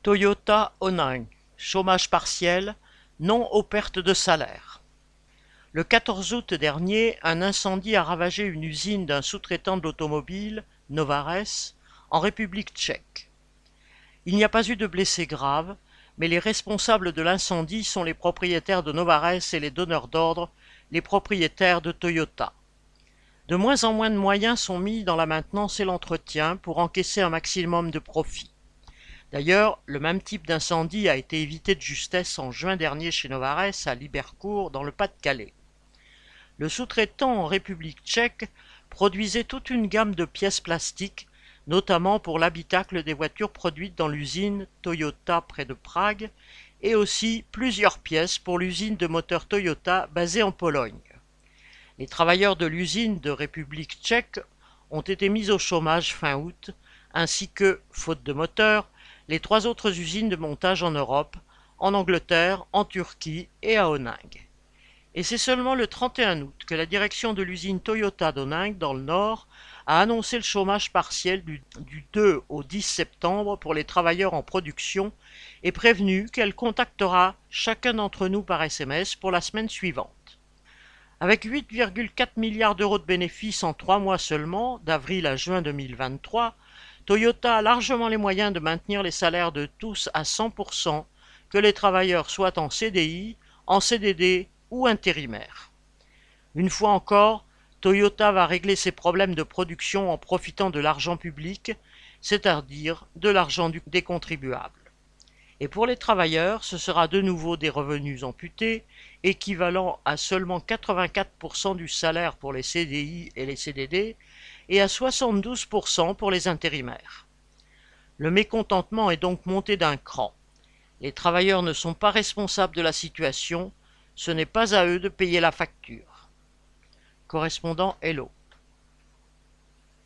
Toyota Oning, chômage partiel, non aux pertes de salaire. Le 14 août dernier, un incendie a ravagé une usine d'un sous-traitant de l'automobile, Novares, en République tchèque. Il n'y a pas eu de blessés graves, mais les responsables de l'incendie sont les propriétaires de Novares et les donneurs d'ordre, les propriétaires de Toyota. De moins en moins de moyens sont mis dans la maintenance et l'entretien pour encaisser un maximum de profit. D'ailleurs, le même type d'incendie a été évité de justesse en juin dernier chez Novares à Libercourt dans le Pas-de-Calais. Le sous-traitant en République tchèque produisait toute une gamme de pièces plastiques, notamment pour l'habitacle des voitures produites dans l'usine Toyota près de Prague, et aussi plusieurs pièces pour l'usine de moteurs Toyota basée en Pologne. Les travailleurs de l'usine de République tchèque ont été mis au chômage fin août, ainsi que, faute de moteurs, les trois autres usines de montage en Europe, en Angleterre, en Turquie et à Oning. Et c'est seulement le 31 août que la direction de l'usine Toyota d'Oning dans le Nord a annoncé le chômage partiel du, du, 2 au 10 septembre pour les travailleurs en production et prévenu qu'elle contactera chacun d'entre nous par SMS pour la semaine suivante. Avec 8,4 milliards d'euros de bénéfices en trois mois seulement, d'avril à juin 2023, Toyota a largement les moyens de maintenir les salaires de tous à 100%, que les travailleurs soient en CDI, en CDD ou intérimaires. Une fois encore, Toyota va régler ses problèmes de production en profitant de l'argent public, c'est-à-dire de l'argent des contribuables. Et pour les travailleurs, ce sera de nouveau des revenus amputés, équivalent à seulement 84% du salaire pour les CDI et les CDD, et à 72% pour les intérimaires. Le mécontentement est donc monté d'un cran. Les travailleurs ne sont pas responsables de la situation, ce n'est pas à eux de payer la facture. Correspondant Hello.